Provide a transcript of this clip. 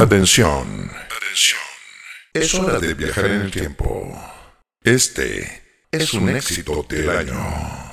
Atención. Atención. Es hora de viajar en el tiempo. Este es un éxito del año.